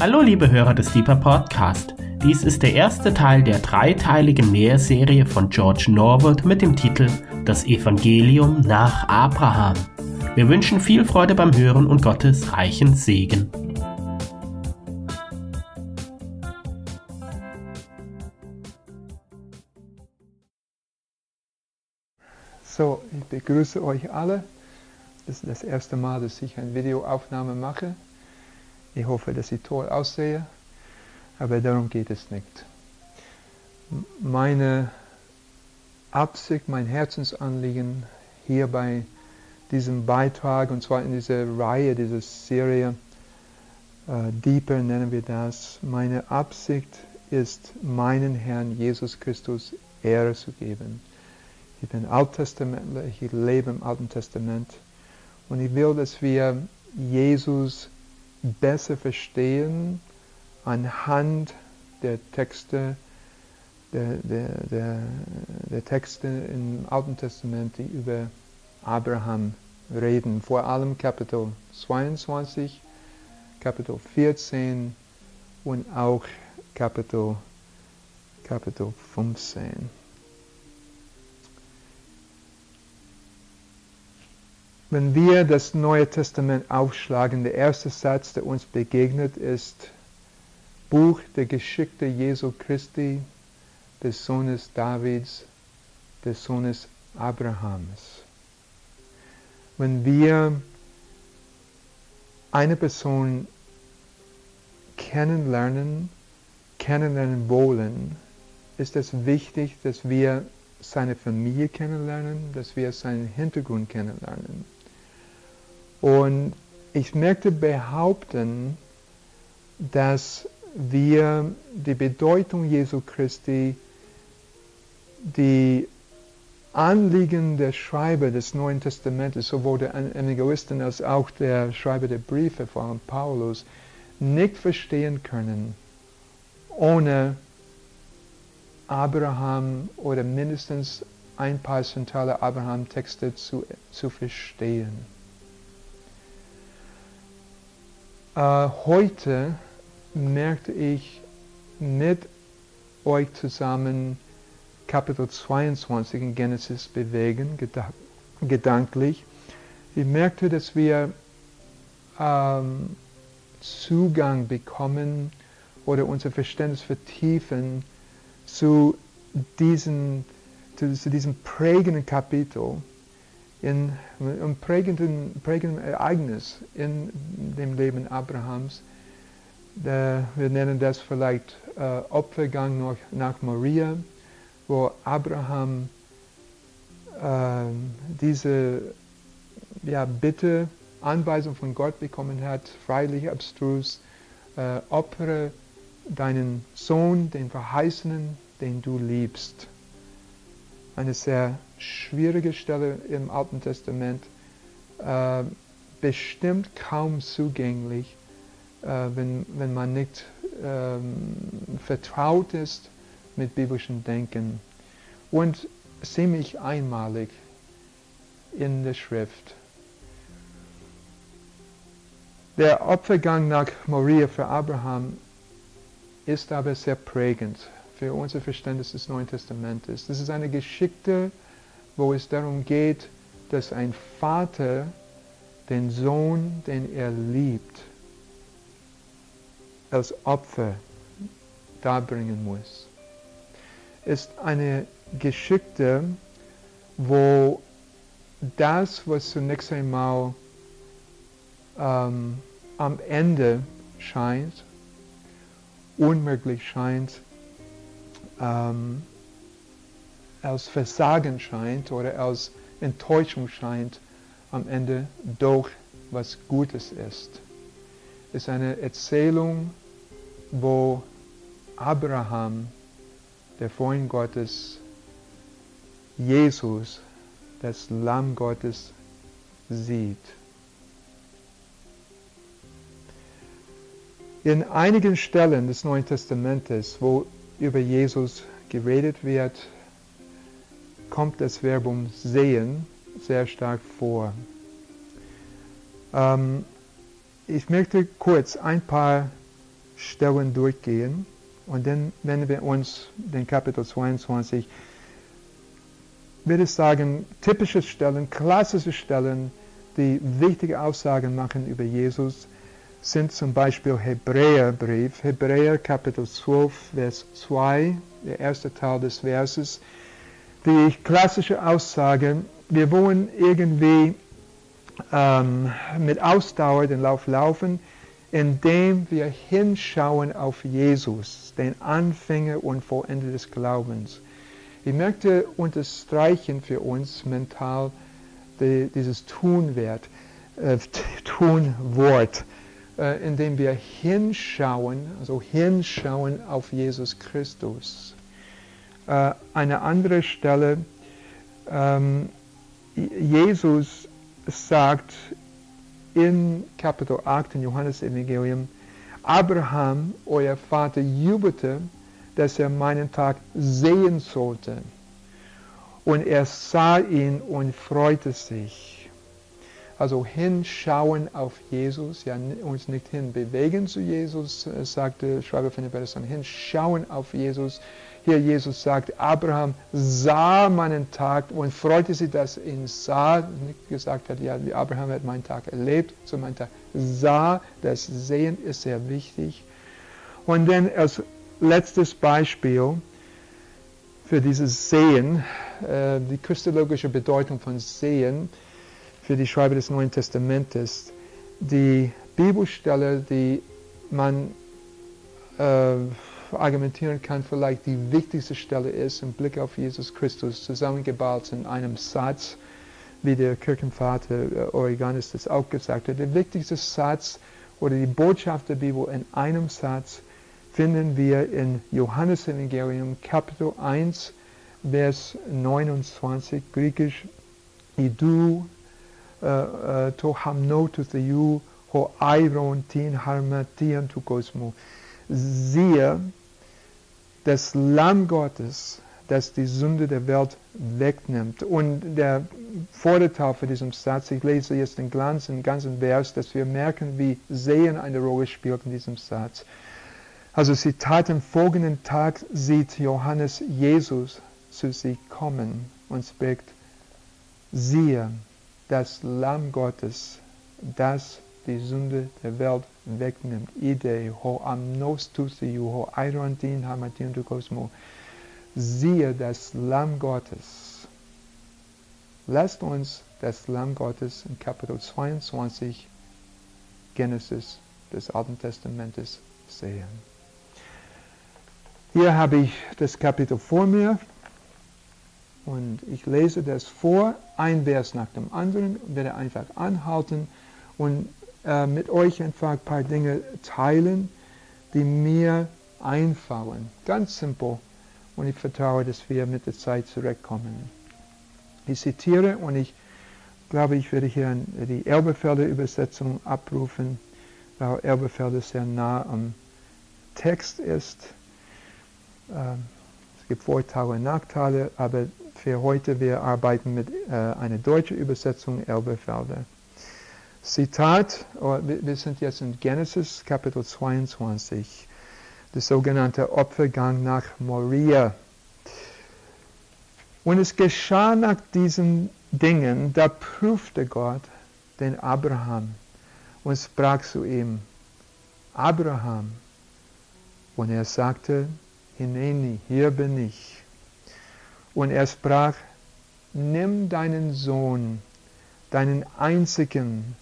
Hallo liebe Hörer des Deeper Podcast. Dies ist der erste Teil der dreiteiligen Lehrserie von George Norwood mit dem Titel Das Evangelium nach Abraham. Wir wünschen viel Freude beim Hören und Gottes reichen Segen. So, ich begrüße euch alle. Das ist das erste Mal, dass ich eine Videoaufnahme mache. Ich hoffe, dass ich toll aussehe, aber darum geht es nicht. Meine Absicht, mein Herzensanliegen hier bei diesem Beitrag, und zwar in dieser Reihe, dieser Serie, äh, Deeper nennen wir das, meine Absicht ist, meinen Herrn Jesus Christus Ehre zu geben. Ich bin Alttestamentler, ich lebe im Alten Testament und ich will, dass wir Jesus besser verstehen anhand der Texte, der, der, der, der Texte im Alten Testament, die über Abraham reden. Vor allem Kapitel 22, Kapitel 14 und auch Kapitel, Kapitel 15. Wenn wir das Neue Testament aufschlagen, der erste Satz, der uns begegnet, ist Buch der Geschichte Jesu Christi, des Sohnes Davids, des Sohnes Abrahams. Wenn wir eine Person kennenlernen, kennenlernen wollen, ist es wichtig, dass wir seine Familie kennenlernen, dass wir seinen Hintergrund kennenlernen. Und ich möchte behaupten, dass wir die Bedeutung Jesu Christi, die Anliegen der Schreiber des Neuen Testamentes, sowohl der Evangelisten als auch der Schreiber der Briefe, vor allem Paulus, nicht verstehen können, ohne Abraham oder mindestens ein paar zentrale Abraham-Texte zu, zu verstehen. Heute merkte ich mit euch zusammen Kapitel 22 in Genesis bewegen, gedanklich. Ich merkte, dass wir ähm, Zugang bekommen oder unser Verständnis vertiefen zu, diesen, zu, zu diesem prägenden Kapitel in einem prägenden, prägenden Ereignis in dem Leben Abrahams. wir nennen das vielleicht äh, Opfergang nach, nach Maria, wo Abraham äh, diese ja, Bitte, Anweisung von Gott bekommen hat, freilich abstrus, äh, opfere deinen Sohn, den Verheißenen, den du liebst. Eine sehr schwierige Stelle im Alten Testament, äh, bestimmt kaum zugänglich, äh, wenn, wenn man nicht ähm, vertraut ist mit biblischem Denken und ziemlich einmalig in der Schrift. Der Opfergang nach Moria für Abraham ist aber sehr prägend für unser Verständnis des Neuen Testamentes. Das ist eine Geschichte, wo es darum geht, dass ein Vater den Sohn, den er liebt, als Opfer darbringen muss. Ist eine Geschichte, wo das, was zunächst einmal ähm, am Ende scheint, unmöglich scheint, ähm, als Versagen scheint oder als Enttäuschung scheint, am Ende doch was Gutes ist. Es ist eine Erzählung, wo Abraham, der Freund Gottes, Jesus, das Lamm Gottes, sieht. In einigen Stellen des Neuen Testamentes, wo über Jesus geredet wird, kommt das Verbum sehen sehr stark vor. Ähm, ich möchte kurz ein paar Stellen durchgehen und dann, wenn wir uns den Kapitel 22, würde ich sagen, typische Stellen, klassische Stellen, die wichtige Aussagen machen über Jesus, sind zum Beispiel Hebräerbrief, Hebräer Kapitel 12, Vers 2, der erste Teil des Verses. Die klassische Aussage, wir wollen irgendwie ähm, mit Ausdauer den Lauf laufen, indem wir hinschauen auf Jesus, den Anfänger und Vollender des Glaubens. Ich möchte unterstreichen für uns mental die, dieses Tunwert, äh, Tunwort, äh, indem wir hinschauen, also hinschauen auf Jesus Christus. Äh, eine andere Stelle, ähm, Jesus sagt in Kapitel 8 in Johannes Evangelium, Abraham, euer Vater, jubelte, dass er meinen Tag sehen sollte. Und er sah ihn und freute sich. Also hinschauen auf Jesus, ja uns nicht hinbewegen zu Jesus, äh, sagte Schreiber von der Person, hinschauen auf Jesus, hier Jesus sagt, Abraham sah meinen Tag und freute sich, dass ihn sah. Nicht gesagt hat, ja, Abraham hat meinen Tag erlebt, so mein Tag sah. Das Sehen ist sehr wichtig. Und dann als letztes Beispiel für dieses Sehen, äh, die christologische Bedeutung von Sehen für die Schreiber des Neuen Testamentes. Die Bibelstelle, die man äh, argumentieren kann, vielleicht die wichtigste Stelle ist im Blick auf Jesus Christus, zusammengebaut in einem Satz, wie der Kirchenvater äh, Origenes das auch gesagt hat. Der wichtigste Satz oder die Botschaft der Bibel in einem Satz finden wir in Johannes Evangelium Kapitel 1, Vers 29, griechisch, Idu uh, uh, to hamnotu theou ho airon tin harmatian tu kosmo. Siehe, das Lamm Gottes, das die Sünde der Welt wegnimmt. Und der Vorderteil für diesen Satz, ich lese jetzt den ganzen, ganzen Vers, dass wir merken, wie Sehen eine Rolle spielt in diesem Satz. Also sie tat am folgenden Tag, sieht Johannes Jesus zu sich kommen und spricht, siehe, das Lamm Gottes, das die Sünde der Welt wegnimmt. Ide ho amnos tusiu ho airontin hamatin du cosmo. Siehe das Lamm Gottes. Lasst uns das Lamm Gottes in Kapitel 22 Genesis des Alten Testamentes sehen. Hier habe ich das Kapitel vor mir und ich lese das vor, ein Vers nach dem anderen, werde einfach anhalten und äh, mit euch einfach ein paar Dinge teilen, die mir einfallen. Ganz simpel. Und ich vertraue, dass wir mit der Zeit zurückkommen. Ich zitiere und ich glaube, ich werde hier die Elberfelder Übersetzung abrufen, weil Elberfelder sehr nah am Text ist. Ähm, es gibt Vorteile und Nachteile, aber für heute wir arbeiten mit äh, einer deutschen Übersetzung Elberfelder. Zitat, oh, wir sind jetzt in Genesis Kapitel 22, der sogenannte Opfergang nach Moria. Und es geschah nach diesen Dingen, da prüfte Gott den Abraham und sprach zu ihm, Abraham. Und er sagte, Hineni, hier bin ich. Und er sprach, nimm deinen Sohn, deinen einzigen,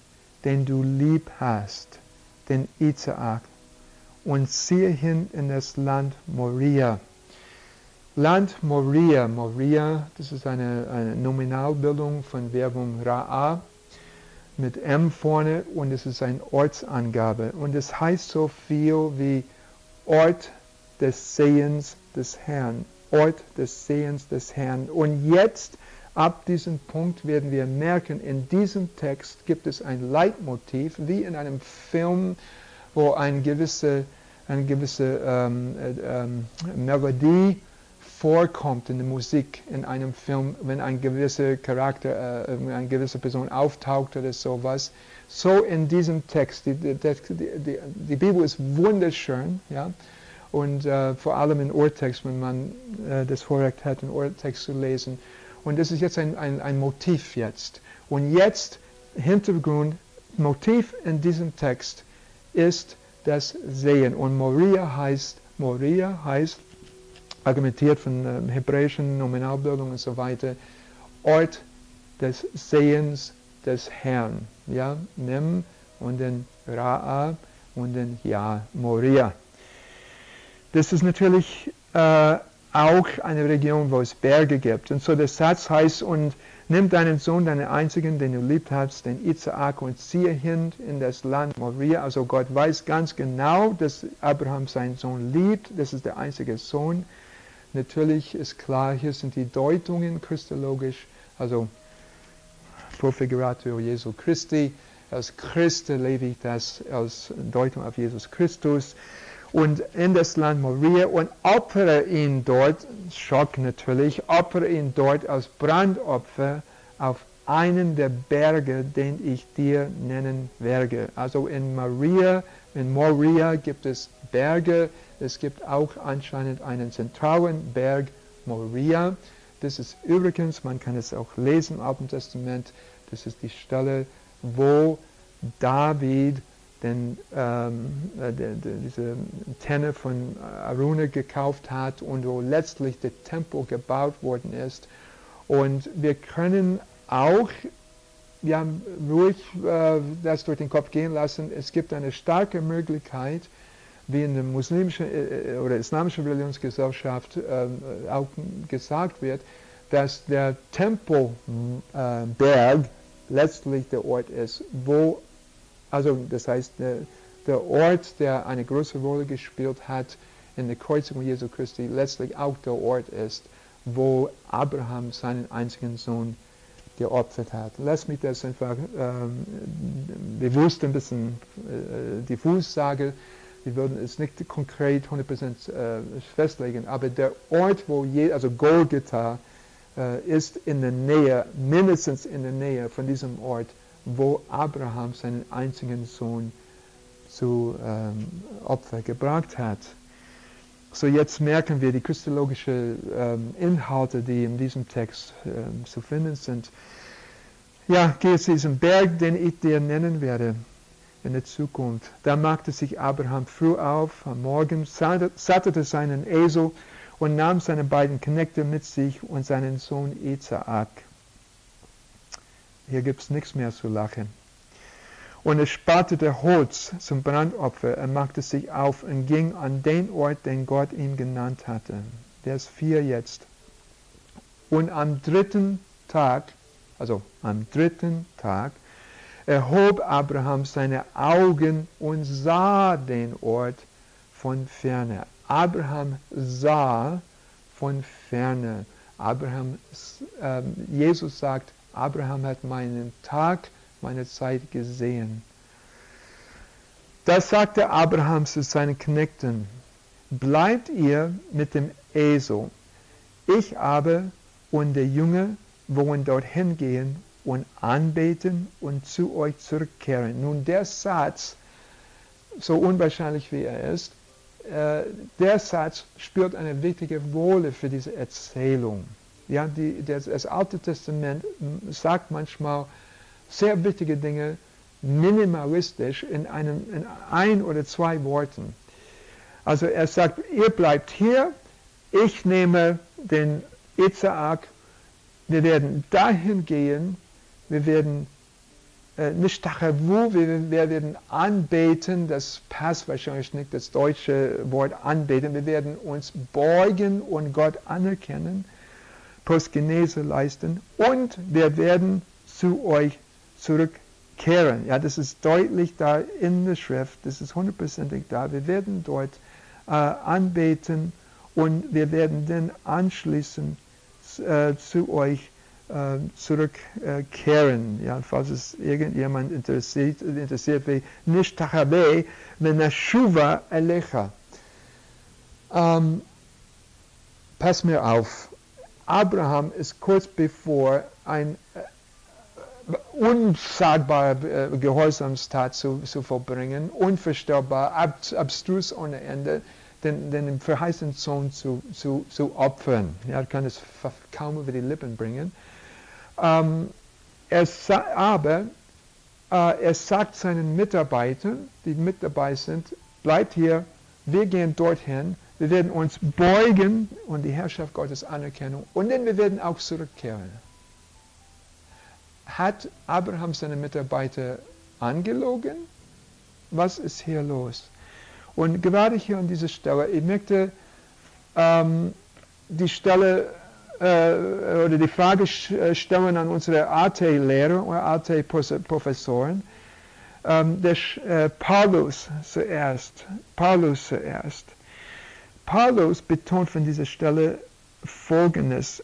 den du lieb hast, den Isaak, und ziehe hin in das Land Moria. Land Moria, Moria, das ist eine, eine Nominalbildung von Werbung Ra'a mit M vorne und es ist eine Ortsangabe. Und es heißt so viel wie Ort des Sehens des Herrn. Ort des Sehens des Herrn. Und jetzt Ab diesem Punkt werden wir merken, in diesem Text gibt es ein Leitmotiv, wie in einem Film, wo eine gewisse, eine gewisse ähm, äh, ähm, Melodie vorkommt in der Musik, in einem Film, wenn ein gewisser Charakter, äh, eine gewisse Person auftaucht oder sowas. So in diesem Text. Die, die, die, die Bibel ist wunderschön, ja. Und äh, vor allem in Urtext, wenn man äh, das Vorrecht hat, einen Urtext zu lesen. Und das ist jetzt ein, ein, ein Motiv jetzt. Und jetzt, Hintergrund, Motiv in diesem Text ist das Sehen. Und Moria heißt, Moria heißt, argumentiert von äh, hebräischen Nominalbildung und so weiter, Ort des Sehens des Herrn. Ja, Mem und dann Ra'a und dann Ja, Moria. Das ist natürlich äh, auch eine Region, wo es Berge gibt. Und so der Satz heißt, und nimm deinen Sohn, deinen einzigen, den du liebt hast, den Isaak, und ziehe hin in das Land Moria. Also Gott weiß ganz genau, dass Abraham seinen Sohn liebt. Das ist der einzige Sohn. Natürlich ist klar, hier sind die Deutungen christologisch, also Profiguratio Jesu Christi. Als Christ lebe ich das als Deutung auf Jesus Christus und in das Land Moria und opfere ihn dort, Schock natürlich, opfere ihn dort als Brandopfer auf einen der Berge, den ich dir nennen werde. Also in Maria, in Moria gibt es Berge, es gibt auch anscheinend einen zentralen Berg, Moria. Das ist übrigens, man kann es auch lesen im Alten Testament, das ist die Stelle, wo David den, ähm, äh, de, diese Tenne von Aruna gekauft hat und wo letztlich der Tempel gebaut worden ist. Und wir können auch haben ruhig äh, das durch den Kopf gehen lassen. Es gibt eine starke Möglichkeit, wie in der muslimischen äh, äh oder islamischen Religionsgesellschaft äh, auch gesagt wird, dass der Tempelberg letztlich der Ort ist, wo also das heißt, der, der Ort, der eine große Rolle gespielt hat in der Kreuzung Jesu Christi, letztlich auch der Ort ist, wo Abraham seinen einzigen Sohn geopfert hat. Lass mich das einfach ähm, bewusst ein bisschen äh, diffus sagen. Wir würden es nicht konkret 100% äh, festlegen, aber der Ort, wo je, also Golgotha, äh, ist in der Nähe, mindestens in der Nähe von diesem Ort, wo Abraham seinen einzigen Sohn zu ähm, Opfer gebracht hat. So jetzt merken wir die christologischen ähm, Inhalte, die in diesem Text ähm, zu finden sind. Ja, geh zu diesem Berg, den ich dir nennen werde in der Zukunft. Da machte sich Abraham früh auf, am Morgen, sattete seinen Esel und nahm seine beiden Knechte mit sich und seinen Sohn Isaak. Hier gibt es nichts mehr zu lachen. Und er sparte der Holz zum Brandopfer. Er machte sich auf und ging an den Ort, den Gott ihm genannt hatte. Vers 4 jetzt. Und am dritten Tag, also am dritten Tag, erhob Abraham seine Augen und sah den Ort von ferne. Abraham sah von ferne. Abraham, äh, Jesus sagt, Abraham hat meinen Tag, meine Zeit gesehen. Da sagte Abraham zu seinen Knechten, bleibt ihr mit dem Esel, ich aber und der Junge wollen dorthin gehen und anbeten und zu euch zurückkehren. Nun der Satz, so unwahrscheinlich wie er ist, äh, der Satz spürt eine wichtige Rolle für diese Erzählung. Ja, die, das, das Alte Testament sagt manchmal sehr wichtige Dinge minimalistisch in, einem, in ein oder zwei Worten. Also er sagt, ihr bleibt hier, ich nehme den Isaak, wir werden dahin gehen, wir werden äh, nicht Tachavu, wir, wir werden anbeten, das passt wahrscheinlich nicht, das deutsche Wort anbeten, wir werden uns beugen und Gott anerkennen Postgenese leisten und wir werden zu euch zurückkehren. Ja, das ist deutlich da in der Schrift, das ist hundertprozentig da. Wir werden dort äh, anbeten und wir werden dann anschließend äh, zu euch äh, zurückkehren. Ja, falls es irgendjemand interessiert, interessiert wie nicht tachabe, wenn Shuva elecha. Ähm, pass mir auf, Abraham ist kurz bevor ein äh, unsagbare äh, Gehorsamstat zu, zu vollbringen, unvorstellbar, ab, abstrus ohne Ende, den, den verheißenen Sohn zu, zu, zu opfern. Er kann es kaum über die Lippen bringen. Ähm, er aber äh, er sagt seinen Mitarbeitern, die mit dabei sind, bleibt hier, wir gehen dorthin, wir werden uns beugen und die Herrschaft Gottes anerkennen und dann wir werden auch zurückkehren. Hat Abraham seine Mitarbeiter angelogen? Was ist hier los? Und gerade hier an dieser Stelle, ich möchte ähm, die Stelle äh, oder die Frage äh, stellen an unsere AT-Lehrer oder AT-Professoren. Ähm, der äh, Paulus zuerst. Paulus zuerst. Paulus betont von dieser Stelle Folgendes.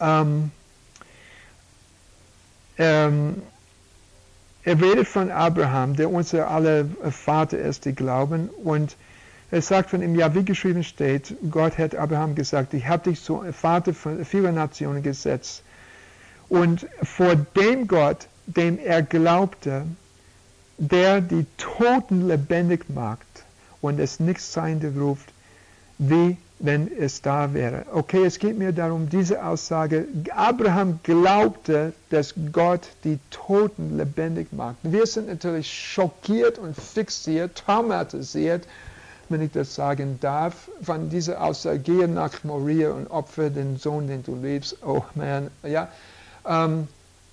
Ähm, ähm, er redet von Abraham, der unser aller Vater ist, die glauben, und er sagt von ihm, ja, wie geschrieben steht, Gott hat Abraham gesagt, ich habe dich zum Vater von vielen Nationen gesetzt. Und vor dem Gott, dem er glaubte, der die Toten lebendig macht und es nichts Seiende ruft, wie wenn es da wäre. Okay, es geht mir darum, diese Aussage, Abraham glaubte, dass Gott die Toten lebendig macht. Wir sind natürlich schockiert und fixiert, traumatisiert wenn ich das sagen darf, von dieser Aussage, gehe nach Moria und opfere den Sohn, den du liebst. Oh man, ja. Ähm,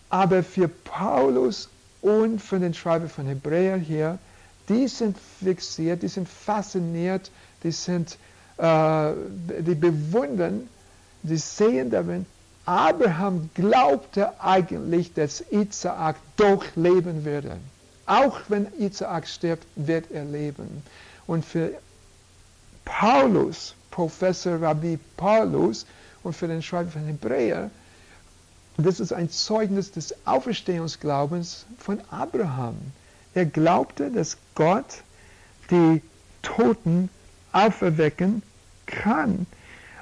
aber für Paulus und für den Schreiber von Hebräer hier, die sind fixiert, die sind fasziniert, die sind, äh, die bewundern, die sehen darin, Abraham glaubte eigentlich, dass Isaak doch leben würde. Auch wenn Isaak stirbt, wird er leben. Und für Paulus, Professor Rabbi Paulus und für den Schreiber von Hebräer, das ist ein Zeugnis des Auferstehungsglaubens von Abraham. Er glaubte, dass Gott die Toten auferwecken kann.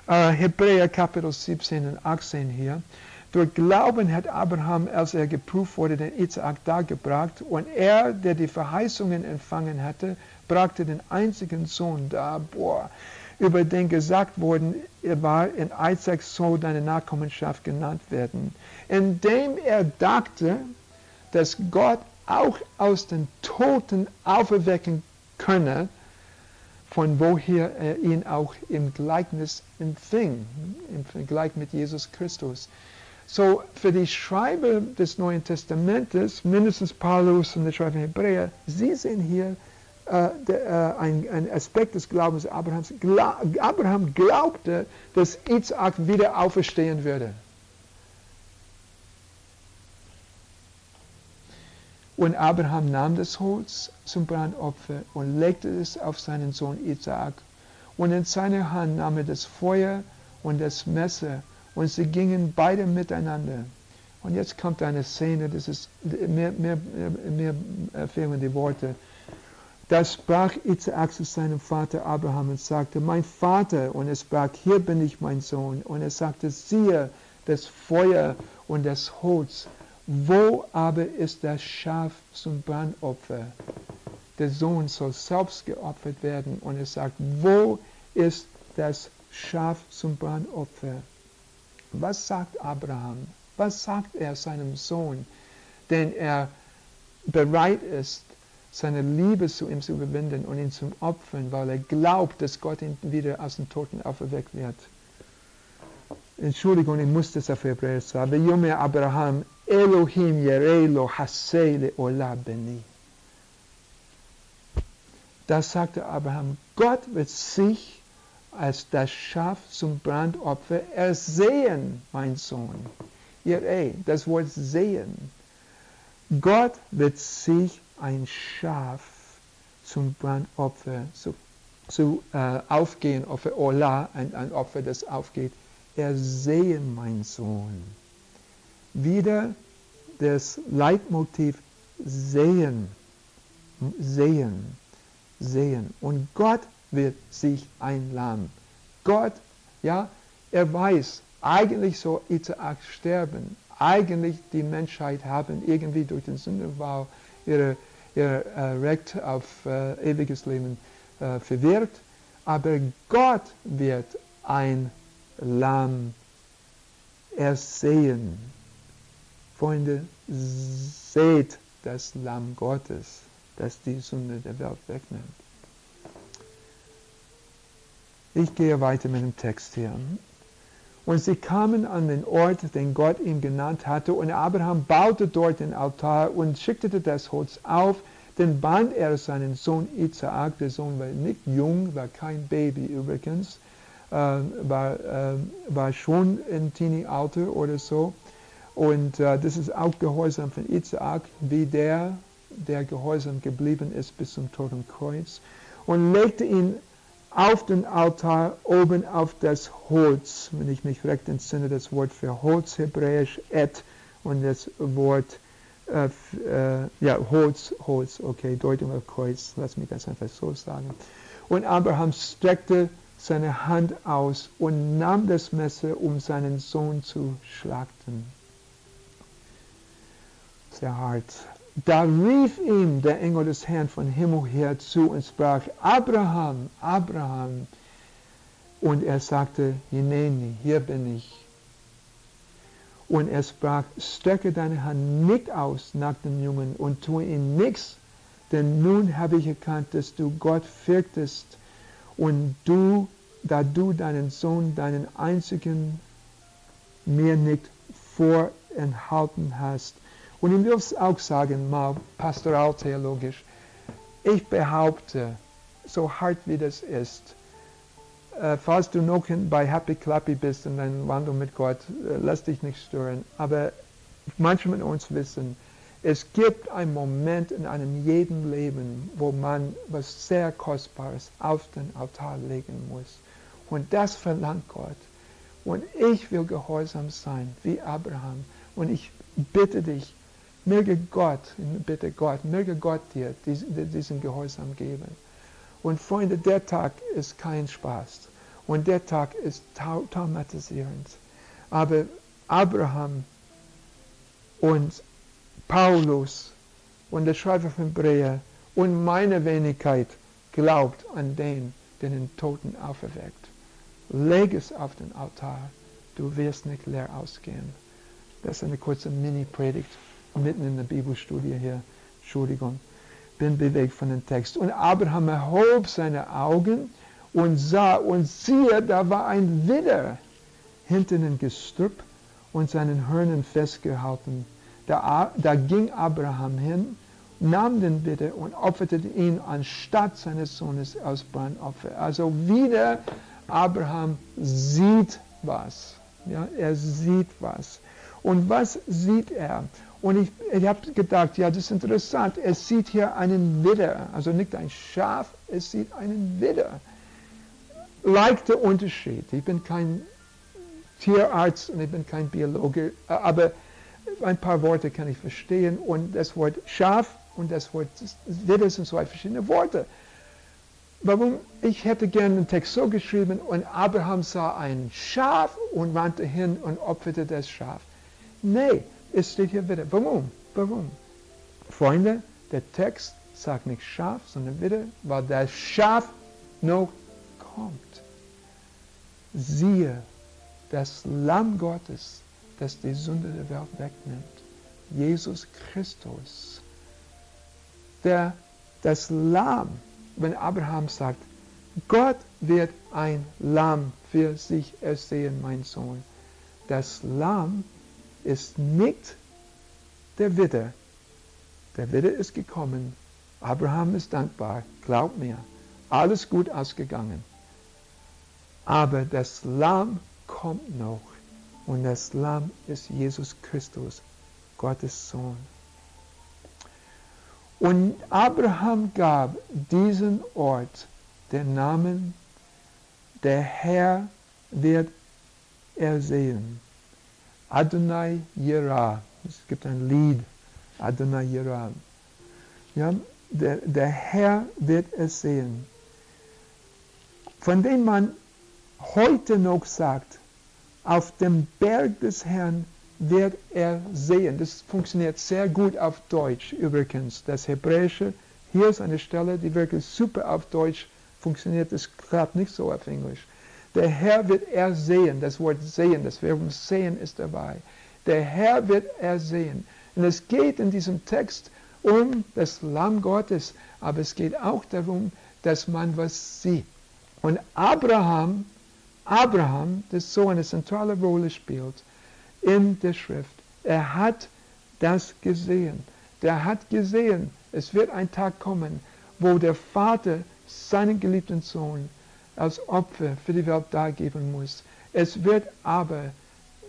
Äh, Hebräer Kapitel 17 und 18 hier. Durch Glauben hat Abraham, als er geprüft wurde, den Isaac dargebracht und er, der die Verheißungen empfangen hatte, brachte den einzigen Sohn dar, boah, über den gesagt worden er war, in Isaac soll deine Nachkommenschaft genannt werden, indem er dachte, dass Gott auch aus den Toten auferwecken könne, von woher er ihn auch im Gleichnis empfing, im Vergleich mit Jesus Christus. So, für die Schreiber des Neuen Testamentes, mindestens Paulus und der Schreiber Hebräer, sie sehen hier äh, der, äh, ein, ein, Aspekt des Glaubens Abrahams. Gla Abraham glaubte, dass Isaac wieder auferstehen würde. Und Abraham nahm das Holz zum Brandopfer und legte es auf seinen Sohn Isaac. Und in seiner Hand nahm er das Feuer und das Messer und sie gingen beide miteinander. Und jetzt kommt eine Szene, das ist mehr, mehr, mehr, mehr fehlen die Worte. Da sprach Isaac zu seinem Vater Abraham und sagte, mein Vater. Und er sprach, hier bin ich, mein Sohn. Und er sagte, siehe, das Feuer und das Holz. Wo aber ist das Schaf zum Brandopfer? Der Sohn soll selbst geopfert werden. Und er sagt, wo ist das Schaf zum Brandopfer? Was sagt Abraham? Was sagt er seinem Sohn, den er bereit ist, seine Liebe zu ihm zu überwinden und ihn zu opfern, weil er glaubt, dass Gott ihn wieder aus den Toten auferweckt wird. Entschuldigung, ich muss das auf Hebräisch sagen. Yome Abraham, Elohim Yerelo Hasele Ola Beni. Da sagte Abraham, Gott wird sich als das Schaf zum Brandopfer ersehen, mein Sohn. Ihr das Wort sehen. Gott wird sich ein Schaf zum Brandopfer zu, zu äh, aufgehen, Opfer Ola, ein, ein Opfer, das aufgeht. Ersehen, mein Sohn. Wieder das Leitmotiv sehen, sehen, sehen. Und Gott wird sich ein Lamm. Gott Ja, er weiß, eigentlich soll Isaac sterben. Eigentlich die Menschheit haben irgendwie durch den Sündenbau ihre, ihr äh, Recht auf äh, ewiges Leben äh, verwirrt. Aber Gott wird ein Lamm ersehen. Freunde, seht das Lamm Gottes, das die Sünde der Welt wegnimmt. Ich gehe weiter mit dem Text hier. Und sie kamen an den Ort, den Gott ihm genannt hatte, und Abraham baute dort den Altar und schickte das Holz auf, dann band er seinen Sohn Isaak, der Sohn war nicht jung, war kein Baby übrigens, äh, war, äh, war schon in Teenie-Alter oder so. Und äh, das ist auch Gehorsam von Isaak, wie der, der Gehorsam geblieben ist bis zum Totenkreuz. Und legte ihn auf den Altar oben auf das Holz. Wenn ich mich recht entsinne, das Wort für Holz, hebräisch et und das Wort äh, äh, ja, Holz, Holz, okay, Deutung auf Kreuz, lass mich das einfach so sagen. Und Abraham streckte seine Hand aus und nahm das Messer, um seinen Sohn zu schlachten. Sehr hart. Da rief ihm der Engel des Herrn von Himmel her zu und sprach, Abraham, Abraham. Und er sagte, Hineni, hier bin ich. Und er sprach, strecke deine Hand nicht aus nach dem Jungen und tue ihm nichts, denn nun habe ich erkannt, dass du Gott fürchtest und du, da du deinen Sohn, deinen einzigen, mir nicht vorenthalten hast, und ich will auch sagen, mal pastoraltheologisch, ich behaupte, so hart wie das ist, äh, falls du noch bei Happy Clappy bist und dein Wandel mit Gott, äh, lass dich nicht stören. Aber manche von uns wissen, es gibt einen Moment in einem jeden Leben, wo man was sehr Kostbares auf den Altar legen muss. Und das verlangt Gott. Und ich will gehorsam sein, wie Abraham. Und ich bitte dich, Möge Gott, bitte Gott, möge Gott dir diesen Gehorsam geben. Und Freunde, der Tag ist kein Spaß. Und der Tag ist traumatisierend. Aber Abraham und Paulus und der Schreiber von Hebräer und meine Wenigkeit glaubt an den, der den Toten auferweckt. Leg es auf den Altar, du wirst nicht leer ausgehen. Das ist eine kurze Mini-Predigt mitten in der Bibelstudie hier, Entschuldigung, bin bewegt von dem Text. Und Abraham erhob seine Augen und sah, und siehe, da war ein Widder hinter dem Gestrüpp und seinen Hörnern festgehalten. Da, da ging Abraham hin, nahm den Widder und opferte ihn anstatt seines Sohnes als Brandopfer. Also wieder Abraham sieht was. Ja, er sieht was. Und was sieht er? Und ich, ich habe gedacht, ja, das ist interessant. Es sieht hier einen Widder, also nicht ein Schaf, es sieht einen Widder. Leichter Unterschied. Ich bin kein Tierarzt und ich bin kein Biologe, aber ein paar Worte kann ich verstehen. Und das Wort Schaf und das Wort Widder sind zwei verschiedene Worte. Warum? Ich hätte gerne den Text so geschrieben und Abraham sah ein Schaf und wandte hin und opferte das Schaf. Nee, es steht hier wieder. Warum? Warum? Freunde, der Text sagt nicht Schaf, sondern wieder, weil das Schaf noch kommt. Siehe, das Lamm Gottes, das die Sünde der Welt wegnimmt. Jesus Christus. Der, das Lamm, wenn Abraham sagt, Gott wird ein Lamm für sich ersehen, mein Sohn. Das Lamm ist nicht der Widder. Der Widder ist gekommen. Abraham ist dankbar. Glaub mir. Alles gut ausgegangen. Aber das Lamm kommt noch. Und das Lamm ist Jesus Christus, Gottes Sohn. Und Abraham gab diesen Ort den Namen, der Herr wird ersehen. Adonai Yera. Es gibt ein Lied, Adonai Yera. Ja, der, der Herr wird es sehen. Von dem man heute noch sagt, auf dem Berg des Herrn wird er sehen. Das funktioniert sehr gut auf Deutsch übrigens. Das Hebräische, hier ist eine Stelle, die wirklich super auf Deutsch funktioniert. Das klappt nicht so auf Englisch. Der Herr wird er sehen. Das Wort sehen, das Verb sehen ist dabei. Der Herr wird er sehen. Und es geht in diesem Text um das Lamm Gottes, aber es geht auch darum, dass man was sieht. Und Abraham, Abraham, das so eine zentrale Rolle spielt in der Schrift, er hat das gesehen. Der hat gesehen, es wird ein Tag kommen, wo der Vater seinen geliebten Sohn als Opfer für die Welt dargeben muss. Es wird aber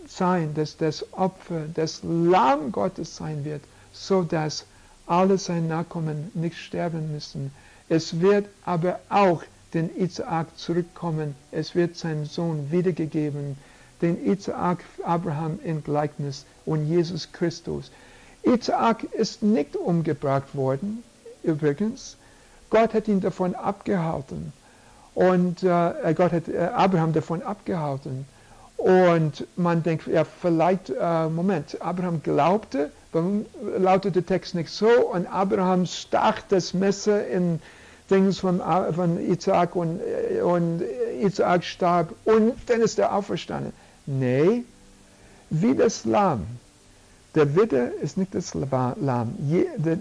sein, dass das Opfer das Lamm Gottes sein wird, so dass alle seine Nachkommen nicht sterben müssen. Es wird aber auch den Isaak zurückkommen. Es wird sein Sohn wiedergegeben, den Isaak Abraham in Gleichnis und Jesus Christus. Isaak ist nicht umgebracht worden, übrigens. Gott hat ihn davon abgehalten. Und äh, Gott hat äh, Abraham davon abgehalten. Und man denkt, ja, vielleicht, äh, Moment, Abraham glaubte, warum lautet der Text nicht so? Und Abraham stach das Messer in Dings von, von Isaac und, äh, und Isaac starb und dann ist er auferstanden. Nee, wie das Lamm. Der Widder ist nicht das Lamm.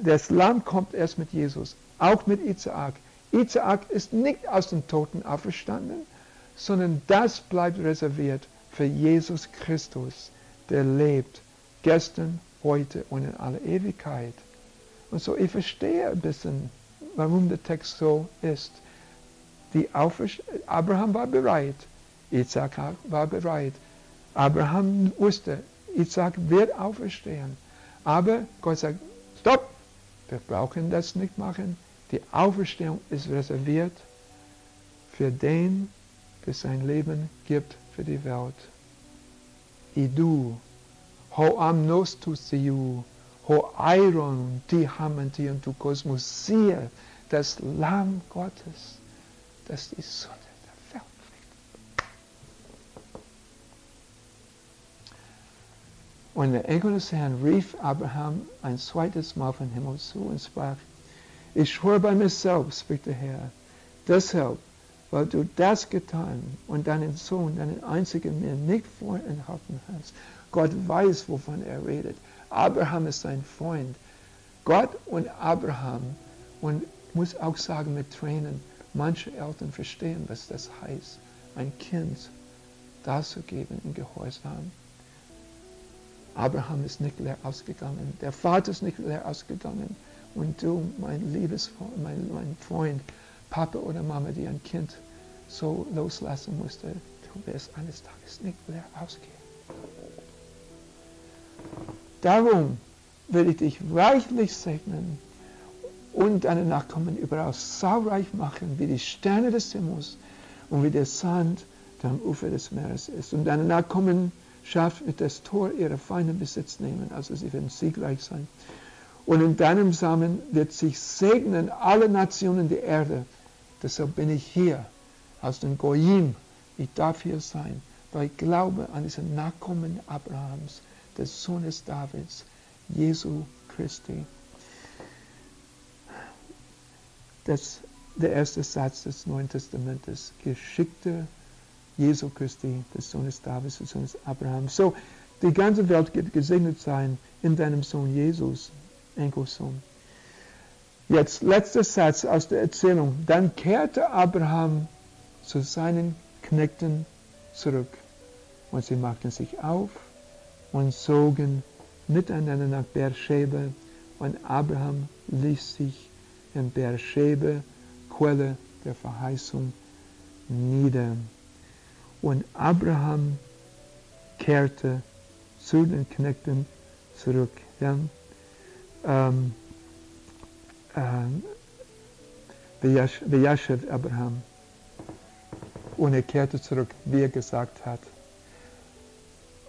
Das Lamm kommt erst mit Jesus, auch mit Isaac. Isaac ist nicht aus den Toten auferstanden, sondern das bleibt reserviert für Jesus Christus, der lebt, gestern, heute und in aller Ewigkeit. Und so, ich verstehe ein bisschen, warum der Text so ist. Die Abraham war bereit, Isaac war bereit. Abraham wusste, Isaac wird auferstehen. Aber Gott sagt, stopp, wir brauchen das nicht machen. Die Auferstehung ist reserviert für den, der sein Leben gibt für die Welt. I du, ho amnos tu siu, ho iron ti und tu kosmos, siehe, das Lamm Gottes, das die Sonne der Welt bringt. Und der Engel des Herrn rief Abraham ein zweites Mal vom Himmel zu und sprach, ich schwöre bei mir selbst, spricht der Herr, deshalb weil du das getan und deinen Sohn, deinen einzigen mir nicht vorenthalten hast. Gott weiß, wovon er redet. Abraham ist sein Freund. Gott und Abraham, und muss auch sagen mit Tränen, manche Eltern verstehen, was das heißt, ein Kind darzugeben in Gehorsam. Abraham ist nicht leer ausgegangen, der Vater ist nicht leer ausgegangen. Und du, mein liebes mein, mein Freund, Papa oder Mama, die ein Kind so loslassen musste, du wirst eines Tages nicht leer ausgehen. Darum will ich dich reichlich segnen und deine Nachkommen überall saureich machen, wie die Sterne des Himmels und wie der Sand, der am Ufer des Meeres ist. Und deine Nachkommenschaft wird das Tor ihrer Feinde Besitz nehmen, also sie werden siegreich sein. Und in deinem Samen wird sich segnen alle Nationen der Erde Deshalb bin ich hier aus dem Goyim. Ich darf hier sein, weil ich glaube an diesen Nachkommen Abrahams, des Sohnes Davids, Jesu Christi. Das, der erste Satz des Neuen Testamentes, geschickte Jesu Christi, des Sohnes Davids, des Sohnes Abrahams. So, die ganze Welt wird gesegnet sein in deinem Sohn Jesus, Enkelsohn. Jetzt letzter Satz aus der Erzählung. Dann kehrte Abraham zu seinen Knechten zurück und sie machten sich auf und zogen miteinander nach Beersheba und Abraham ließ sich in Beersheba, Quelle der Verheißung, nieder. Und Abraham kehrte zu den Knechten zurück. Ja? Ähm, ähm, Abraham. Und er kehrte zurück, wie er gesagt hat.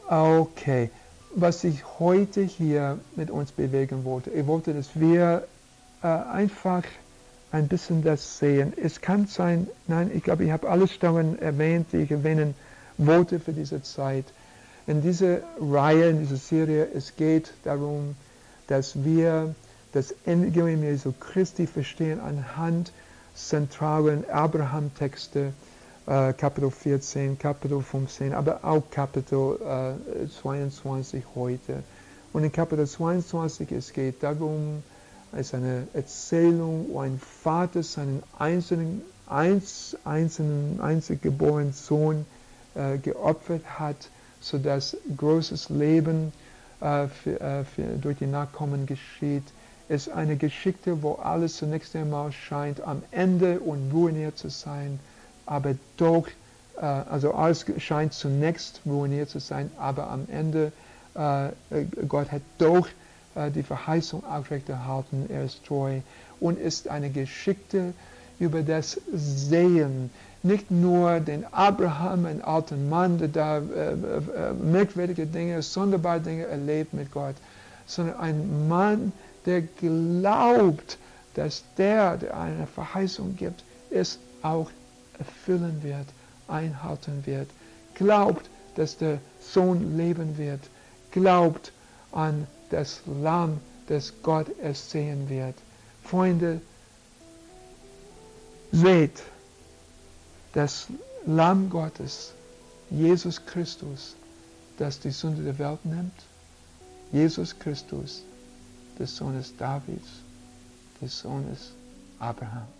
Okay, was ich heute hier mit uns bewegen wollte, ich wollte, dass wir äh, einfach ein bisschen das sehen. Es kann sein, nein, ich glaube, ich habe alles darin erwähnt, die ich erwähnen wollte für diese Zeit. In dieser Reihe, in dieser Serie, es geht darum, dass wir das Evangelium Jesu Christi verstehen anhand zentralen Abraham-Texte, äh, Kapitel 14, Kapitel 15, aber auch Kapitel äh, 22 heute. Und in Kapitel 22 es geht darum, es ist eine Erzählung, wo ein Vater seinen einzelnen, einz, einzelnen, einzig geborenen Sohn äh, geopfert hat, sodass großes Leben äh, für, äh, für, durch die Nachkommen geschieht. Es ist eine Geschichte, wo alles zunächst einmal scheint am Ende und ruiniert zu sein, aber doch, äh, also alles scheint zunächst ruiniert zu sein, aber am Ende, äh, Gott hat doch äh, die Verheißung aufrechterhalten, er ist treu und ist eine Geschichte über das Sehen. Nicht nur den Abraham, einen alten Mann, der da äh, äh, merkwürdige Dinge, sonderbare Dinge erlebt mit Gott, sondern ein Mann, der glaubt, dass der, der eine Verheißung gibt, es auch erfüllen wird, einhalten wird. Glaubt, dass der Sohn leben wird. Glaubt an das Lamm, das Gott ersehen wird. Freunde, seht, das Lamm Gottes, Jesus Christus, das die Sünde der Welt nimmt, Jesus Christus, des Sohnes Davids, des Sohnes Abrahams.